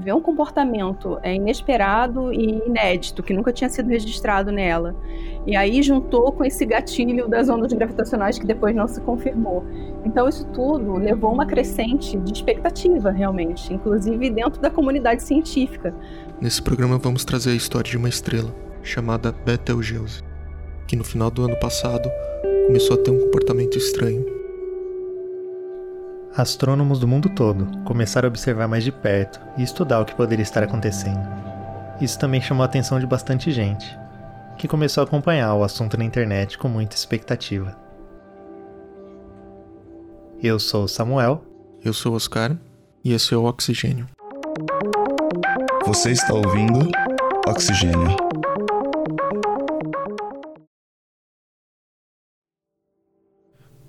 vê um comportamento é, inesperado e inédito, que nunca tinha sido registrado nela. E aí juntou com esse gatilho das ondas gravitacionais que depois não se confirmou. Então isso tudo levou uma crescente de expectativa, realmente, inclusive dentro da comunidade científica. Nesse programa vamos trazer a história de uma estrela chamada Betelgeuse, que no final do ano passado começou a ter um comportamento estranho Astrônomos do mundo todo começaram a observar mais de perto e estudar o que poderia estar acontecendo. Isso também chamou a atenção de bastante gente, que começou a acompanhar o assunto na internet com muita expectativa. Eu sou Samuel. Eu sou Oscar. E esse é o Oxigênio. Você está ouvindo Oxigênio.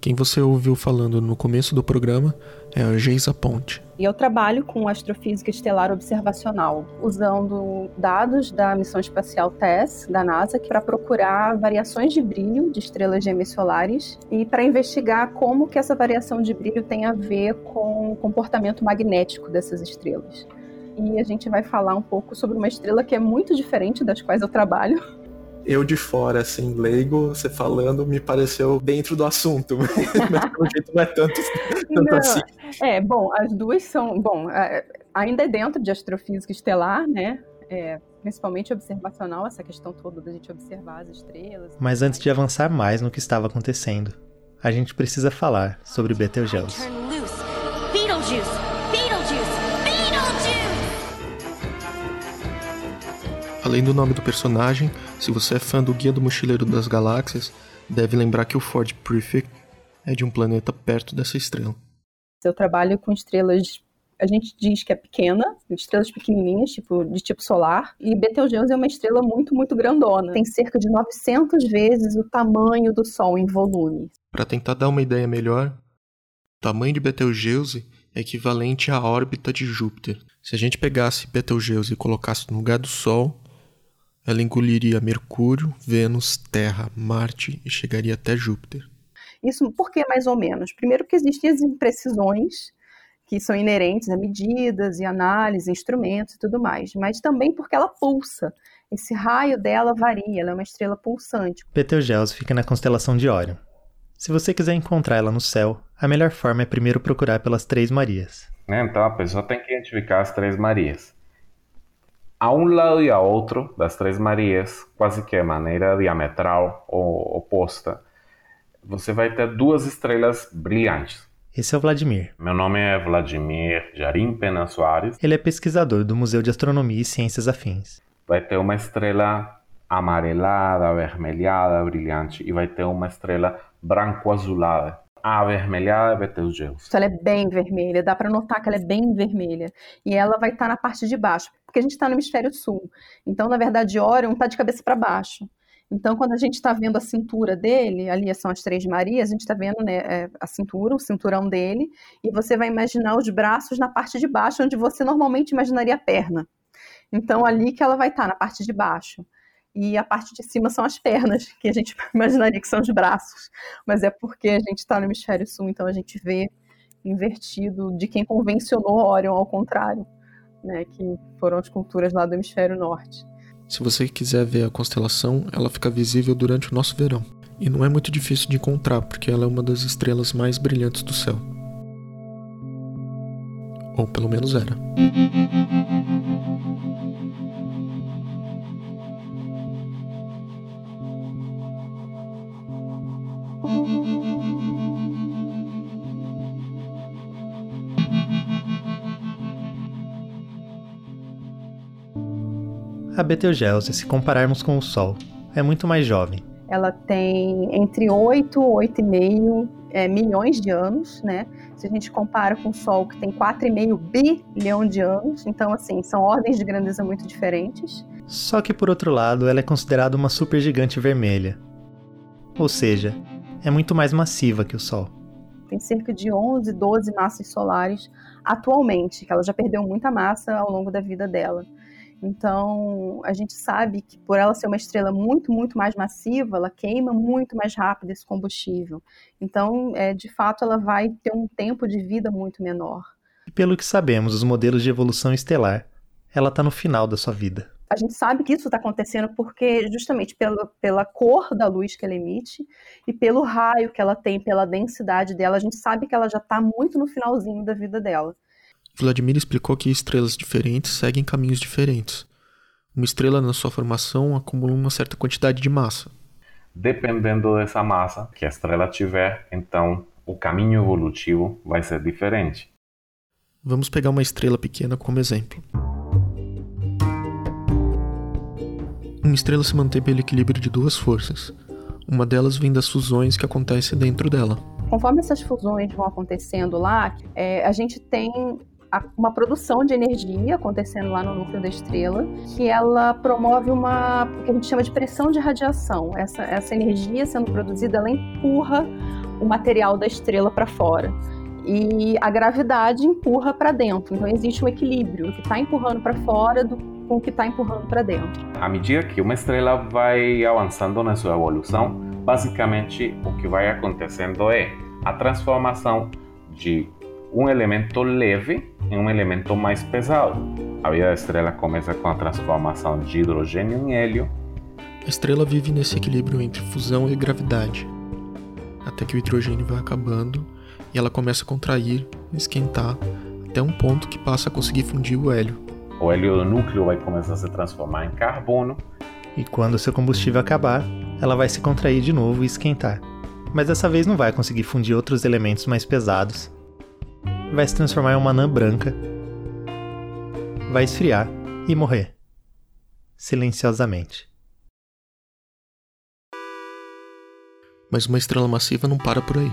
Quem você ouviu falando no começo do programa é a Geisa Ponte. Eu trabalho com astrofísica estelar observacional, usando dados da missão espacial TESS da NASA para procurar variações de brilho de estrelas gêmeas solares e para investigar como que essa variação de brilho tem a ver com o comportamento magnético dessas estrelas. E a gente vai falar um pouco sobre uma estrela que é muito diferente das quais eu trabalho, eu de fora, assim, leigo, você falando, me pareceu dentro do assunto, mas pelo jeito não é tanto, tanto não, assim. É, bom, as duas são, bom, ainda é dentro de astrofísica estelar, né, é, principalmente observacional, essa questão toda da gente observar as estrelas. Mas antes de avançar mais no que estava acontecendo, a gente precisa falar sobre Betelgeuse. Beetlejuice! Além do nome do personagem, se você é fã do Guia do Mochileiro das Galáxias, deve lembrar que o Ford Prefect é de um planeta perto dessa estrela. Eu trabalho com estrelas, a gente diz que é pequena, estrelas pequenininhas, tipo de tipo solar, e Betelgeuse é uma estrela muito, muito grandona. Tem cerca de 900 vezes o tamanho do Sol em volume. Para tentar dar uma ideia melhor, o tamanho de Betelgeuse é equivalente à órbita de Júpiter. Se a gente pegasse Betelgeuse e colocasse no lugar do Sol, ela engoliria Mercúrio, Vênus, Terra, Marte e chegaria até Júpiter. Isso por que mais ou menos? Primeiro que existem as imprecisões que são inerentes a medidas e análise, instrumentos e tudo mais, mas também porque ela pulsa. Esse raio dela varia, ela é uma estrela pulsante. Betelgeuse fica na constelação de Órion. Se você quiser encontrar ela no céu, a melhor forma é primeiro procurar pelas Três Marias. Então a pessoa tem que identificar as Três Marias a um lado e a outro das Três Marias, quase que de maneira diametral ou oposta, você vai ter duas estrelas brilhantes. Esse é o Vladimir. Meu nome é Vladimir Jarim Pena Soares. Ele é pesquisador do Museu de Astronomia e Ciências Afins. Vai ter uma estrela amarelada, avermelhada, brilhante, e vai ter uma estrela branco-azulada a avermelhada é Betelgeuse. Ela é bem vermelha, dá para notar que ela é bem vermelha. E ela vai estar tá na parte de baixo, porque a gente está no hemisfério sul. Então, na verdade, Orion está de cabeça para baixo. Então, quando a gente está vendo a cintura dele, ali são as Três Marias, a gente está vendo né, é, a cintura, o cinturão dele, e você vai imaginar os braços na parte de baixo, onde você normalmente imaginaria a perna. Então, ali que ela vai estar, tá, na parte de baixo e a parte de cima são as pernas, que a gente imaginaria que são os braços, mas é porque a gente está no hemisfério sul, então a gente vê invertido de quem convencionou Orion ao contrário, né, que foram as culturas lá do hemisfério norte. Se você quiser ver a constelação, ela fica visível durante o nosso verão. E não é muito difícil de encontrar, porque ela é uma das estrelas mais brilhantes do céu. Ou pelo menos era. A Betelgeuse, se compararmos com o Sol, é muito mais jovem. Ela tem entre 8 e 8,5 é, milhões de anos, né? Se a gente compara com o Sol, que tem 4,5 bilhão de anos, então, assim, são ordens de grandeza muito diferentes. Só que, por outro lado, ela é considerada uma supergigante vermelha. Ou seja, é muito mais massiva que o Sol. Tem cerca de 11, 12 massas solares atualmente, que ela já perdeu muita massa ao longo da vida dela. Então, a gente sabe que por ela ser uma estrela muito, muito mais massiva, ela queima muito mais rápido esse combustível. Então, é, de fato, ela vai ter um tempo de vida muito menor. E pelo que sabemos, os modelos de evolução estelar ela está no final da sua vida. A gente sabe que isso está acontecendo porque, justamente pela, pela cor da luz que ela emite e pelo raio que ela tem, pela densidade dela, a gente sabe que ela já está muito no finalzinho da vida dela. Vladimir explicou que estrelas diferentes seguem caminhos diferentes. Uma estrela, na sua formação, acumula uma certa quantidade de massa. Dependendo dessa massa que a estrela tiver, então o caminho evolutivo vai ser diferente. Vamos pegar uma estrela pequena como exemplo. Uma estrela se mantém pelo equilíbrio de duas forças. Uma delas vem das fusões que acontecem dentro dela. Conforme essas fusões vão acontecendo lá, é, a gente tem uma produção de energia acontecendo lá no núcleo da estrela, que ela promove uma o que a gente chama de pressão de radiação. Essa, essa energia sendo produzida, ela empurra o material da estrela para fora. E a gravidade empurra para dentro. Então existe um equilíbrio, o que está empurrando para fora do com o que está empurrando para dentro. À medida que uma estrela vai avançando na sua evolução, basicamente o que vai acontecendo é a transformação de um elemento leve em um elemento mais pesado. A vida da estrela começa com a transformação de hidrogênio em hélio. A estrela vive nesse equilíbrio entre fusão e gravidade, até que o hidrogênio vai acabando e ela começa a contrair, esquentar, até um ponto que passa a conseguir fundir o hélio o hélio do núcleo vai começar a se transformar em carbono. E quando seu combustível acabar, ela vai se contrair de novo e esquentar. Mas dessa vez não vai conseguir fundir outros elementos mais pesados. Vai se transformar em uma anã branca. Vai esfriar e morrer. Silenciosamente. Mas uma estrela massiva não para por aí.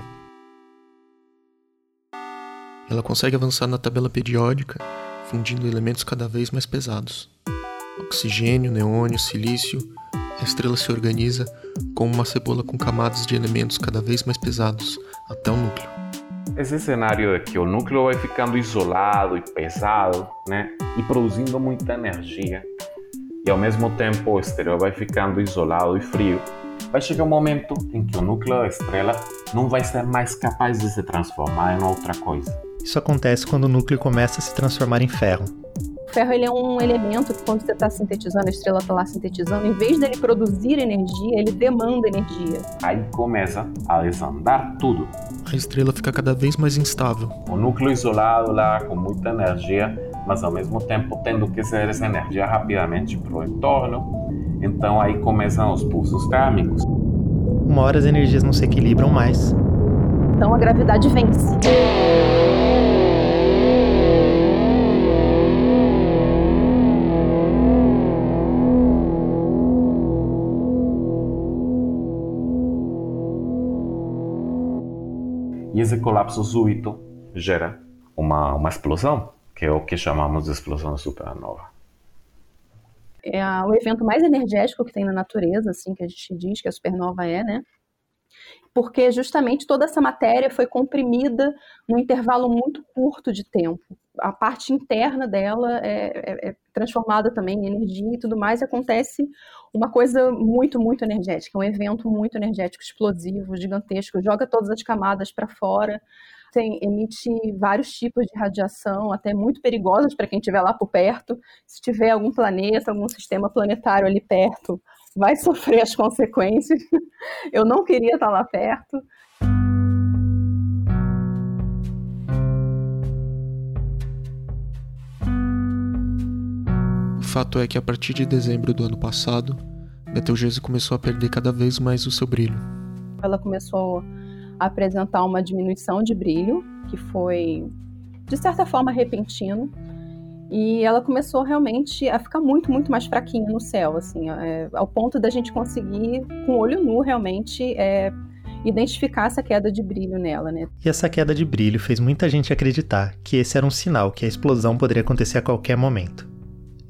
Ela consegue avançar na tabela periódica fundindo elementos cada vez mais pesados. Oxigênio, neônio, silício, a estrela se organiza como uma cebola com camadas de elementos cada vez mais pesados até o núcleo. Esse cenário é que o núcleo vai ficando isolado e pesado, né? E produzindo muita energia. E ao mesmo tempo o exterior vai ficando isolado e frio. Vai chegar um momento em que o núcleo da estrela não vai ser mais capaz de se transformar em outra coisa isso acontece quando o núcleo começa a se transformar em ferro. O ferro ele é um elemento que quando você está sintetizando, a estrela está lá sintetizando, em vez dele produzir energia, ele demanda energia. Aí começa a desandar tudo. A estrela fica cada vez mais instável. O núcleo isolado lá com muita energia, mas ao mesmo tempo tendo que ceder essa energia rapidamente para o entorno. Então aí começam os pulsos térmicos. Uma hora as energias não se equilibram mais. Então a gravidade vence. E esse colapso súbito gera uma, uma explosão, que é o que chamamos de explosão supernova. É o evento mais energético que tem na natureza, assim, que a gente diz que a supernova é, né? Porque justamente toda essa matéria foi comprimida num intervalo muito curto de tempo. A parte interna dela é, é, é transformada também em energia e tudo mais, e acontece uma coisa muito, muito energética, um evento muito energético, explosivo, gigantesco, joga todas as camadas para fora, tem, emite vários tipos de radiação, até muito perigosas para quem estiver lá por perto. Se tiver algum planeta, algum sistema planetário ali perto, vai sofrer as consequências. Eu não queria estar lá perto. fato é que a partir de dezembro do ano passado, Betelgeuse começou a perder cada vez mais o seu brilho. Ela começou a apresentar uma diminuição de brilho, que foi de certa forma repentino, e ela começou realmente a ficar muito, muito mais fraquinha no céu, assim, é, ao ponto da gente conseguir, com o olho nu, realmente é, identificar essa queda de brilho nela, né? E essa queda de brilho fez muita gente acreditar que esse era um sinal que a explosão poderia acontecer a qualquer momento.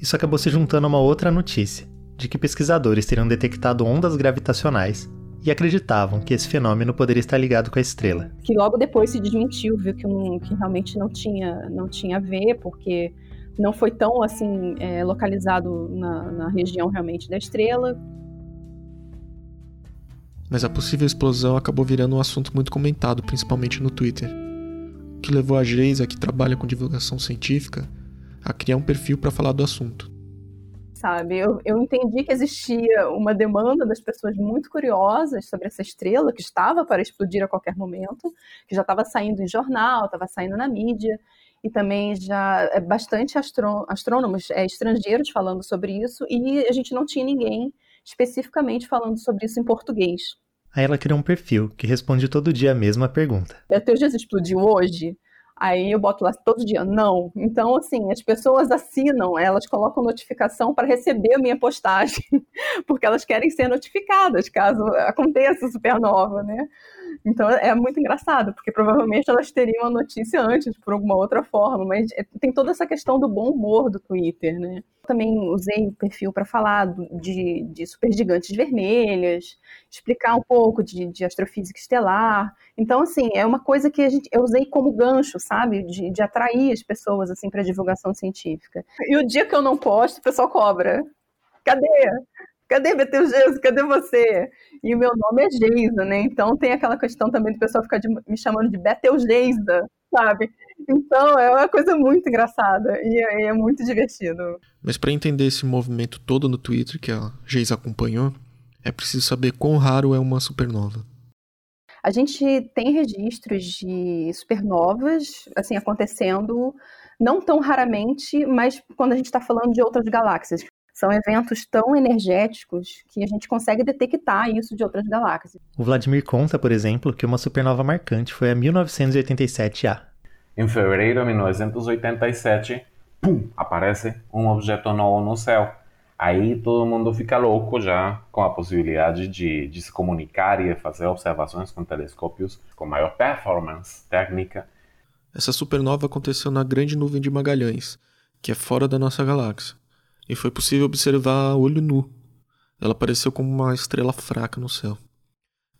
Isso acabou se juntando a uma outra notícia, de que pesquisadores teriam detectado ondas gravitacionais e acreditavam que esse fenômeno poderia estar ligado com a estrela. Que logo depois se desmentiu, viu que, um, que realmente não tinha, não tinha a ver, porque não foi tão assim é, localizado na, na região realmente da estrela. Mas a possível explosão acabou virando um assunto muito comentado, principalmente no Twitter. O que levou a Geisa, que trabalha com divulgação científica, a criar um perfil para falar do assunto. Sabe, eu, eu entendi que existia uma demanda das pessoas muito curiosas sobre essa estrela que estava para explodir a qualquer momento, que já estava saindo em jornal, estava saindo na mídia, e também já é bastante astrônomos é, estrangeiros falando sobre isso, e a gente não tinha ninguém especificamente falando sobre isso em português. Aí ela criou um perfil que responde todo dia a mesma pergunta. É, teu Jesus explodiu hoje? Aí eu boto lá todo dia, não. Então, assim, as pessoas assinam, elas colocam notificação para receber a minha postagem, porque elas querem ser notificadas caso aconteça supernova, né? Então é muito engraçado, porque provavelmente elas teriam a notícia antes, por alguma outra forma, mas é, tem toda essa questão do bom humor do Twitter, né? Também usei o perfil para falar de, de supergigantes vermelhas, explicar um pouco de, de, astrofísica estelar. Então, assim, é uma coisa que a gente, eu usei como gancho, sabe? De, de atrair as pessoas assim, para divulgação científica. E o dia que eu não posto, o pessoal cobra. Cadê? Cadê Betelgeuse? Cadê você? E o meu nome é Geisa, né? Então tem aquela questão também do pessoal ficar de, me chamando de Betelgeisa, sabe? Então é uma coisa muito engraçada e é, é muito divertido. Mas para entender esse movimento todo no Twitter que a Geisa acompanhou, é preciso saber quão raro é uma supernova. A gente tem registros de supernovas, assim, acontecendo não tão raramente, mas quando a gente está falando de outras galáxias, são eventos tão energéticos que a gente consegue detectar isso de outras galáxias. O Vladimir conta, por exemplo, que uma supernova marcante foi a 1987A. Em fevereiro de 1987, pum, aparece um objeto novo no céu. Aí todo mundo fica louco já com a possibilidade de, de se comunicar e de fazer observações com telescópios com maior performance técnica. Essa supernova aconteceu na Grande Nuvem de Magalhães, que é fora da nossa galáxia e foi possível observar a olho nu. Ela apareceu como uma estrela fraca no céu.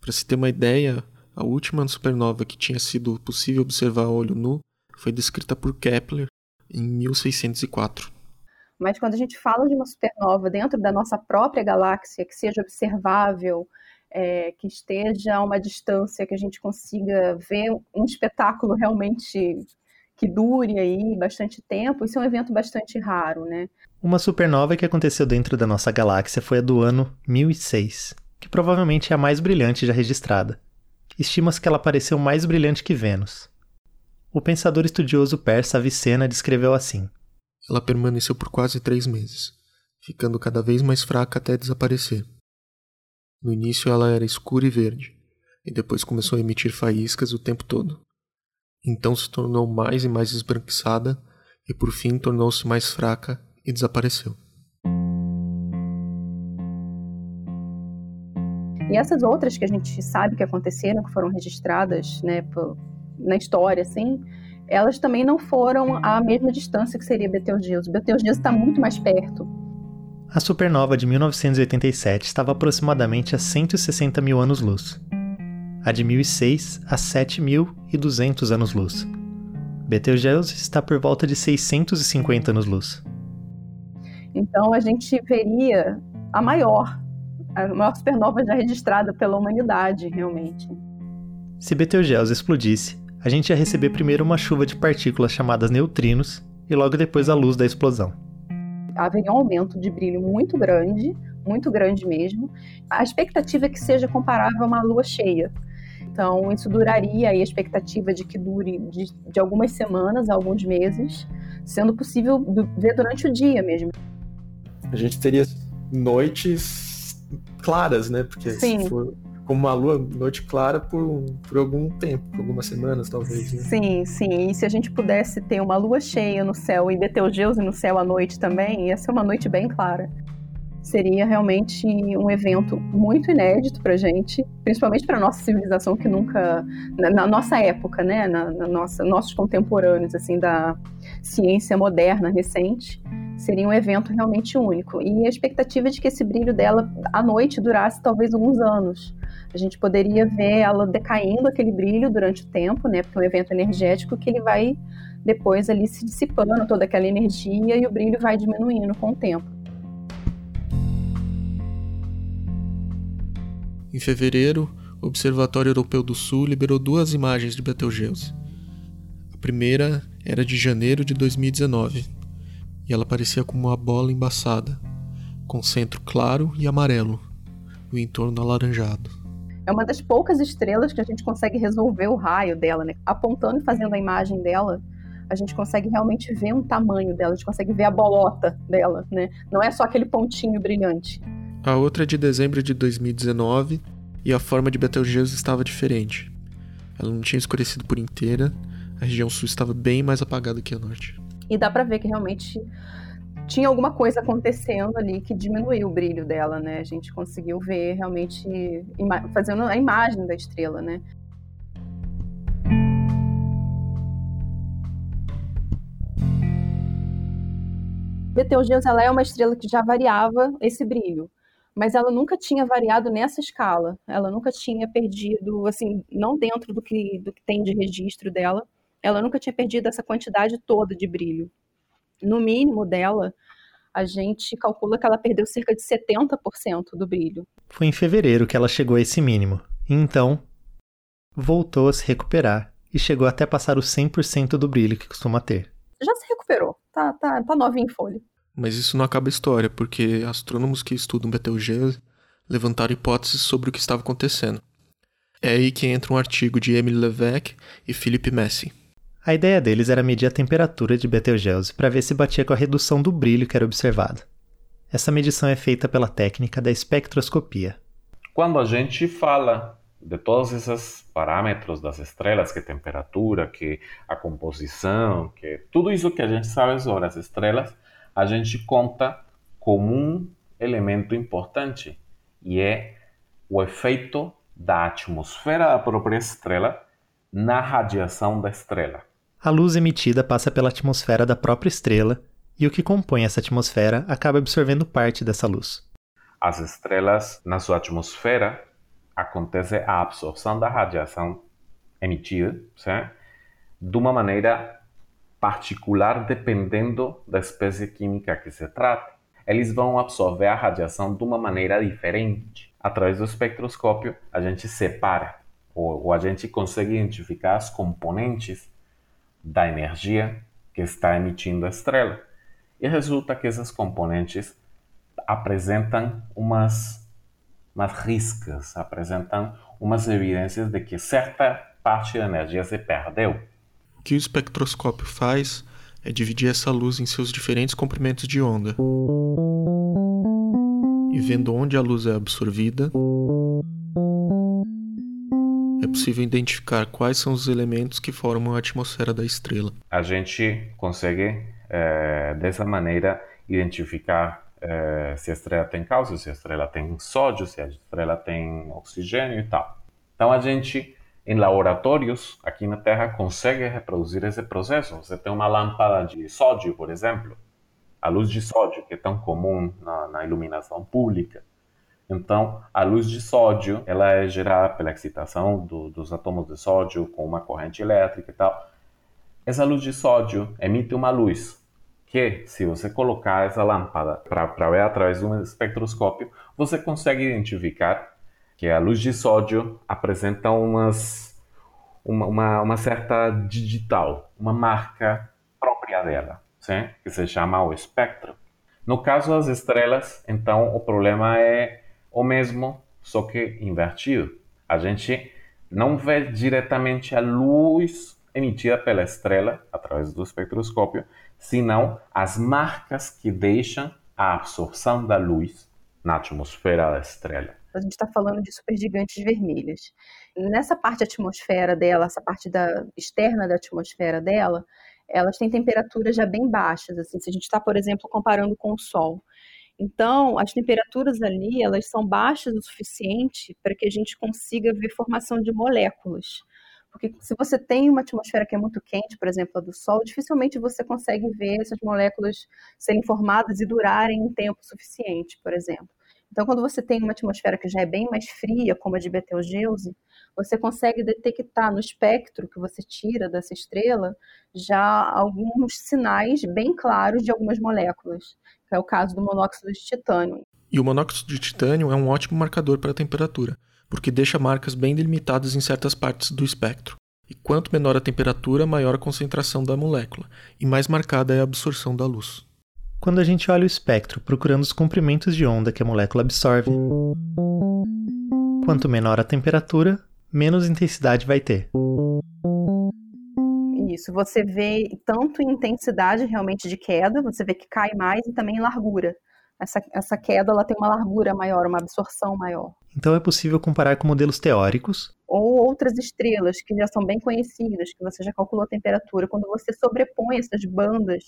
Para se ter uma ideia, a última supernova que tinha sido possível observar a olho nu foi descrita por Kepler em 1604. Mas quando a gente fala de uma supernova dentro da nossa própria galáxia, que seja observável, é, que esteja a uma distância que a gente consiga ver um espetáculo realmente que dure aí bastante tempo, isso é um evento bastante raro, né? Uma supernova que aconteceu dentro da nossa galáxia foi a do ano 1006, que provavelmente é a mais brilhante já registrada. Estima-se que ela pareceu mais brilhante que Vênus. O pensador estudioso persa Avicena descreveu assim: Ela permaneceu por quase três meses, ficando cada vez mais fraca até desaparecer. No início ela era escura e verde, e depois começou a emitir faíscas o tempo todo. Então se tornou mais e mais esbranquiçada e por fim tornou-se mais fraca e desapareceu. E essas outras que a gente sabe que aconteceram, que foram registradas né, na história, assim, elas também não foram à mesma distância que seria Betelgeuse. Betelgeuse está muito mais perto. A supernova de 1987 estava aproximadamente a 160 mil anos-luz a de 1006 a 7.200 anos-luz. Betelgeuse está por volta de 650 anos-luz. Então a gente veria a maior, a maior supernova já registrada pela humanidade, realmente. Se Betelgeuse explodisse, a gente ia receber primeiro uma chuva de partículas chamadas neutrinos e logo depois a luz da explosão. Haveria um aumento de brilho muito grande, muito grande mesmo. A expectativa é que seja comparável a uma lua cheia, então, isso duraria aí a expectativa de que dure de, de algumas semanas a alguns meses, sendo possível ver durante o dia mesmo. A gente teria noites claras, né? Porque Sim. se for como uma lua, noite clara por, por algum tempo, por algumas semanas, talvez. Né? Sim, sim. E se a gente pudesse ter uma lua cheia no céu e Betelgeuse no céu à noite também, ia ser uma noite bem clara seria realmente um evento muito inédito para gente, principalmente para nossa civilização que nunca, na, na nossa época, né, na, na, nossa, nossos contemporâneos assim da ciência moderna recente, seria um evento realmente único. E a expectativa é de que esse brilho dela à noite durasse talvez alguns anos. A gente poderia ver ela decaindo aquele brilho durante o tempo, né, porque é um evento energético que ele vai depois ali se dissipando toda aquela energia e o brilho vai diminuindo com o tempo. Em fevereiro, o Observatório Europeu do Sul liberou duas imagens de Betelgeuse. A primeira era de janeiro de 2019 e ela parecia como uma bola embaçada, com centro claro e amarelo, e o entorno alaranjado. É uma das poucas estrelas que a gente consegue resolver o raio dela, né? Apontando e fazendo a imagem dela, a gente consegue realmente ver um tamanho dela, a gente consegue ver a bolota dela, né? Não é só aquele pontinho brilhante. A outra é de dezembro de 2019 e a forma de Betelgeuse estava diferente. Ela não tinha escurecido por inteira, a região sul estava bem mais apagada que a norte. E dá para ver que realmente tinha alguma coisa acontecendo ali que diminuiu o brilho dela, né? A gente conseguiu ver realmente fazendo a imagem da estrela, né? Betelgeuse ela é uma estrela que já variava esse brilho, mas ela nunca tinha variado nessa escala. Ela nunca tinha perdido, assim, não dentro do que, do que tem de registro dela, ela nunca tinha perdido essa quantidade toda de brilho. No mínimo dela, a gente calcula que ela perdeu cerca de 70% do brilho. Foi em fevereiro que ela chegou a esse mínimo. E então, voltou a se recuperar e chegou até passar o 100% do brilho que costuma ter. Já se recuperou, tá, tá, tá novinha em folha. Mas isso não acaba a história, porque astrônomos que estudam Betelgeuse levantaram hipóteses sobre o que estava acontecendo. É aí que entra um artigo de Emily Levesque e Philippe Messi. A ideia deles era medir a temperatura de Betelgeuse para ver se batia com a redução do brilho que era observado. Essa medição é feita pela técnica da espectroscopia. Quando a gente fala de todos esses parâmetros das estrelas, que temperatura, que a composição, que tudo isso que a gente sabe sobre as estrelas, a gente conta como um elemento importante e é o efeito da atmosfera da própria estrela na radiação da estrela. A luz emitida passa pela atmosfera da própria estrela e o que compõe essa atmosfera acaba absorvendo parte dessa luz. As estrelas, na sua atmosfera, acontece a absorção da radiação emitida, certo? de uma maneira particular dependendo da espécie química que se trata. Eles vão absorver a radiação de uma maneira diferente. Através do espectroscópio, a gente separa, ou, ou a gente consegue identificar as componentes da energia que está emitindo a estrela. E resulta que esses componentes apresentam umas, umas riscas, apresentam umas evidências de que certa parte da energia se perdeu. O que o espectroscópio faz é dividir essa luz em seus diferentes comprimentos de onda. E vendo onde a luz é absorvida, é possível identificar quais são os elementos que formam a atmosfera da estrela. A gente consegue, é, dessa maneira, identificar é, se a estrela tem cálcio, se a estrela tem sódio, se a estrela tem oxigênio e tal. Então a gente, em laboratórios aqui na Terra, consegue reproduzir esse processo. Você tem uma lâmpada de sódio, por exemplo, a luz de sódio, que é tão comum na, na iluminação pública. Então, a luz de sódio, ela é gerada pela excitação do, dos átomos de sódio com uma corrente elétrica e tal. Essa luz de sódio emite uma luz que, se você colocar essa lâmpada para ver através de um espectroscópio, você consegue identificar que a luz de sódio apresenta umas, uma, uma, uma certa digital, uma marca própria dela, sim? que se chama o espectro. No caso das estrelas, então o problema é o mesmo, só que invertido. A gente não vê diretamente a luz emitida pela estrela através do espectroscópio, senão as marcas que deixam a absorção da luz na atmosfera da estrela. A gente está falando de supergigantes vermelhas. Nessa parte da atmosfera dela, essa parte da, externa da atmosfera dela, elas têm temperaturas já bem baixas. Assim, se a gente está, por exemplo, comparando com o Sol, então, as temperaturas ali, elas são baixas o suficiente para que a gente consiga ver formação de moléculas. Porque se você tem uma atmosfera que é muito quente, por exemplo, a do Sol, dificilmente você consegue ver essas moléculas serem formadas e durarem um tempo suficiente, por exemplo. Então, quando você tem uma atmosfera que já é bem mais fria, como a de Betelgeuse, você consegue detectar no espectro que você tira dessa estrela já alguns sinais bem claros de algumas moléculas é o caso do monóxido de titânio. E o monóxido de titânio é um ótimo marcador para a temperatura, porque deixa marcas bem delimitadas em certas partes do espectro. E quanto menor a temperatura, maior a concentração da molécula, e mais marcada é a absorção da luz. quando a gente olha o espectro procurando os comprimentos de onda que a molécula absorve. Quanto menor a temperatura, menos intensidade vai ter. Isso, você vê tanto em intensidade realmente de queda, você vê que cai mais e também em largura. Essa, essa queda ela tem uma largura maior, uma absorção maior. Então é possível comparar com modelos teóricos. Ou outras estrelas que já são bem conhecidas, que você já calculou a temperatura. Quando você sobrepõe essas bandas,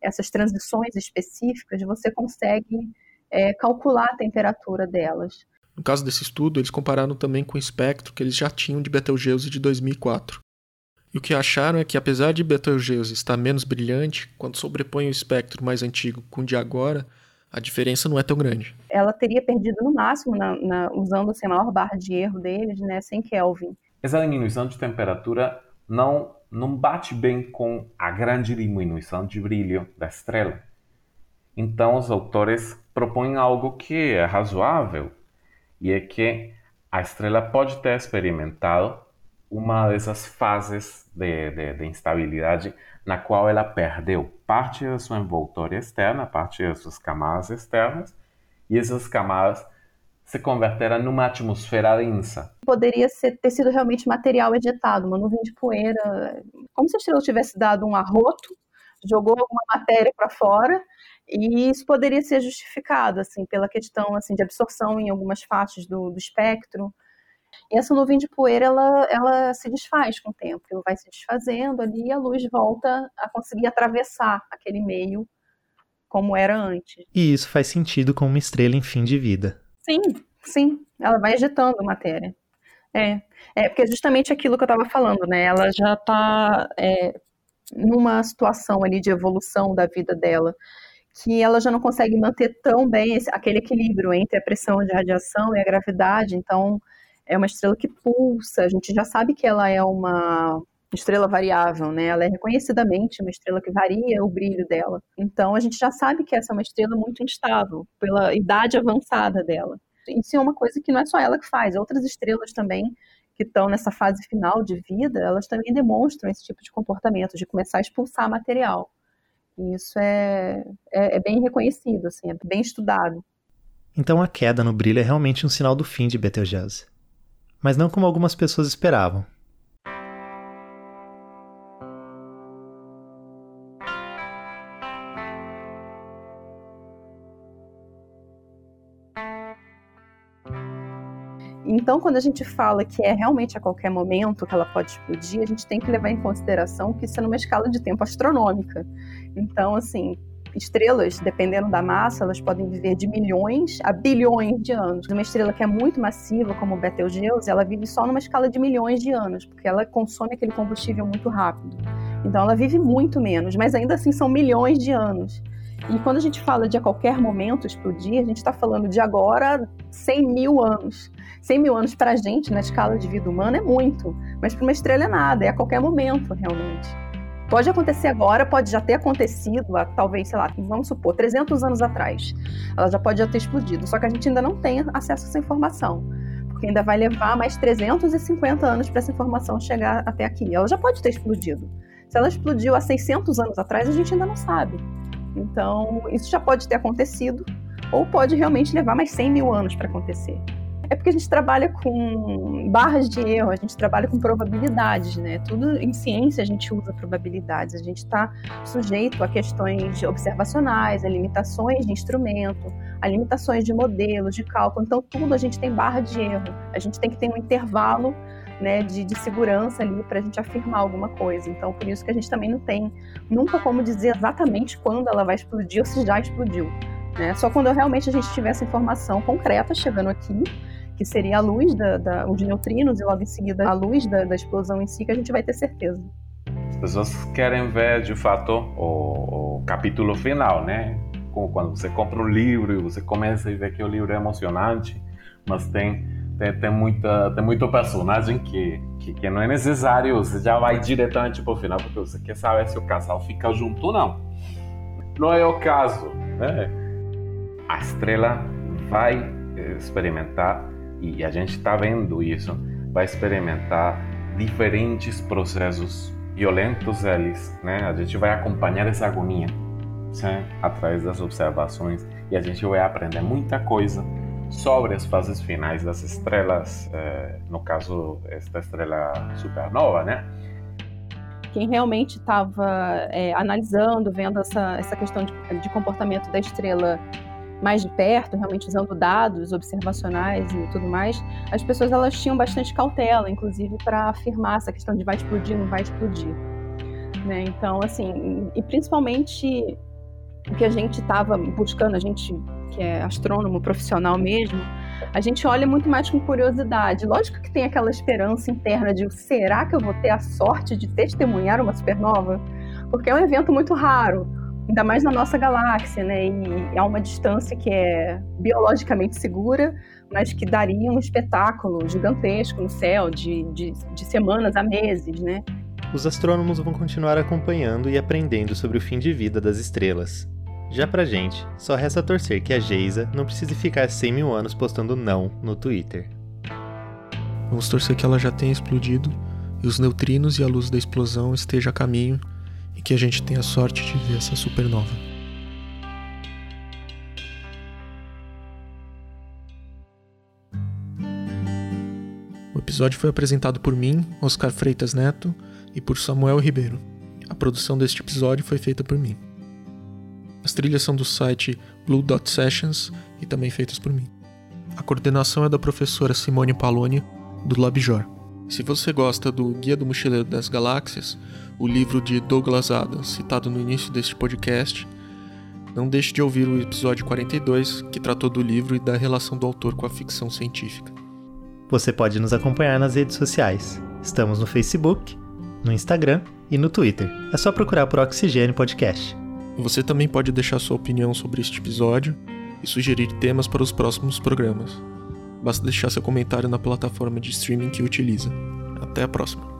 essas transições específicas, você consegue é, calcular a temperatura delas. No caso desse estudo, eles compararam também com o espectro que eles já tinham de Betelgeuse de 2004. E o que acharam é que, apesar de Betelgeuse estar menos brilhante, quando sobrepõe o espectro mais antigo com o de agora, a diferença não é tão grande. Ela teria perdido no máximo, na, na, usando assim, a maior barra de erro deles, né, 100 Kelvin. Essa diminuição de temperatura não, não bate bem com a grande diminuição de brilho da estrela. Então, os autores propõem algo que é razoável, e é que a estrela pode ter experimentado uma dessas fases de, de, de, instabilidade na qual ela perdeu parte da sua envoltória externa, parte das suas camadas externas, e essas camadas se converteram numa atmosfera densa. Poderia ser, ter sido realmente material ejetado, uma nuvem de poeira, como se a estrela tivesse dado um arroto, jogou alguma matéria para fora, e isso poderia ser justificado assim pela questão assim de absorção em algumas faixas do, do espectro, e essa nuvem de poeira, ela, ela se desfaz com o tempo, ela vai se desfazendo ali e a luz volta a conseguir atravessar aquele meio como era antes. E isso faz sentido com uma estrela em fim de vida. Sim, sim, ela vai ejetando matéria. É, é porque é justamente aquilo que eu estava falando, né? Ela já está é, numa situação ali de evolução da vida dela que ela já não consegue manter tão bem esse, aquele equilíbrio entre a pressão de radiação e a gravidade, então é uma estrela que pulsa, a gente já sabe que ela é uma estrela variável, né? Ela é reconhecidamente uma estrela que varia o brilho dela. Então a gente já sabe que essa é uma estrela muito instável pela idade avançada dela. Isso é uma coisa que não é só ela que faz, outras estrelas também que estão nessa fase final de vida, elas também demonstram esse tipo de comportamento de começar a expulsar material. E isso é, é, é bem reconhecido, assim, é bem estudado. Então a queda no brilho é realmente um sinal do fim de Betelgeuse mas não como algumas pessoas esperavam. Então, quando a gente fala que é realmente a qualquer momento que ela pode explodir, a gente tem que levar em consideração que isso é numa escala de tempo astronômica. Então, assim, estrelas, dependendo da massa, elas podem viver de milhões a bilhões de anos. Uma estrela que é muito massiva, como Betelgeuse, ela vive só numa escala de milhões de anos, porque ela consome aquele combustível muito rápido. Então ela vive muito menos, mas ainda assim são milhões de anos. E quando a gente fala de a qualquer momento explodir, a gente está falando de agora 100 mil anos. 100 mil anos para a gente, na escala de vida humana, é muito, mas para uma estrela é nada, é a qualquer momento, realmente. Pode acontecer agora, pode já ter acontecido, há, talvez, sei lá, vamos supor, 300 anos atrás. Ela já pode já ter explodido, só que a gente ainda não tem acesso a essa informação. Porque ainda vai levar mais 350 anos para essa informação chegar até aqui. Ela já pode ter explodido. Se ela explodiu há 600 anos atrás, a gente ainda não sabe. Então, isso já pode ter acontecido, ou pode realmente levar mais 100 mil anos para acontecer. É porque a gente trabalha com barras de erro, a gente trabalha com probabilidades, né? Tudo em ciência a gente usa probabilidades, a gente está sujeito a questões observacionais, a limitações de instrumento, a limitações de modelos, de cálculo. Então, tudo a gente tem barra de erro. A gente tem que ter um intervalo né, de, de, segurança ali para a gente afirmar alguma coisa. Então, por isso que a gente também não tem nunca como dizer exatamente quando ela vai explodir ou se já explodiu. Né? Só quando realmente a gente tiver essa informação concreta chegando aqui que seria a luz da, da, os neutrinos e logo em seguida a luz da, da, explosão em si, que a gente vai ter certeza. As pessoas querem ver de fato o, o capítulo final, né? Como quando você compra um livro e você começa a ver que o livro é emocionante, mas tem tem, tem, muita, tem muito personagem que, que, que, não é necessário, você já vai diretamente para o final, porque você quer saber se o casal fica junto ou não. Não é o caso, né? A estrela vai experimentar e a gente está vendo isso, vai experimentar diferentes processos violentos eles, né? A gente vai acompanhar essa agonia sim, através das observações e a gente vai aprender muita coisa sobre as fases finais das estrelas, eh, no caso esta estrela supernova, né? Quem realmente estava é, analisando, vendo essa, essa questão de, de comportamento da estrela mais de perto, realmente usando dados observacionais e tudo mais, as pessoas elas tinham bastante cautela, inclusive para afirmar essa questão de vai explodir, não vai explodir. Né? Então, assim, e principalmente o que a gente estava buscando, a gente que é astrônomo profissional mesmo, a gente olha muito mais com curiosidade. Lógico que tem aquela esperança interna de será que eu vou ter a sorte de testemunhar uma supernova? Porque é um evento muito raro, ainda mais na nossa galáxia, né? E há uma distância que é biologicamente segura, mas que daria um espetáculo gigantesco no céu de, de, de semanas a meses, né? Os astrônomos vão continuar acompanhando e aprendendo sobre o fim de vida das estrelas. Já pra gente, só resta torcer que a Geisa não precise ficar 100 mil anos postando não no Twitter. Vamos torcer que ela já tenha explodido e os neutrinos e a luz da explosão estejam a caminho e que a gente tenha sorte de ver essa supernova. O episódio foi apresentado por mim, Oscar Freitas Neto, e por Samuel Ribeiro. A produção deste episódio foi feita por mim. As trilhas são do site Blue Dot Sessions e também feitas por mim. A coordenação é da professora Simone Paloni, do LabJOR. Se você gosta do Guia do Mochileiro das Galáxias, o livro de Douglas Adams, citado no início deste podcast, não deixe de ouvir o episódio 42, que tratou do livro e da relação do autor com a ficção científica. Você pode nos acompanhar nas redes sociais. Estamos no Facebook, no Instagram e no Twitter. É só procurar por Oxigênio Podcast. Você também pode deixar sua opinião sobre este episódio e sugerir temas para os próximos programas. Basta deixar seu comentário na plataforma de streaming que utiliza. Até a próxima!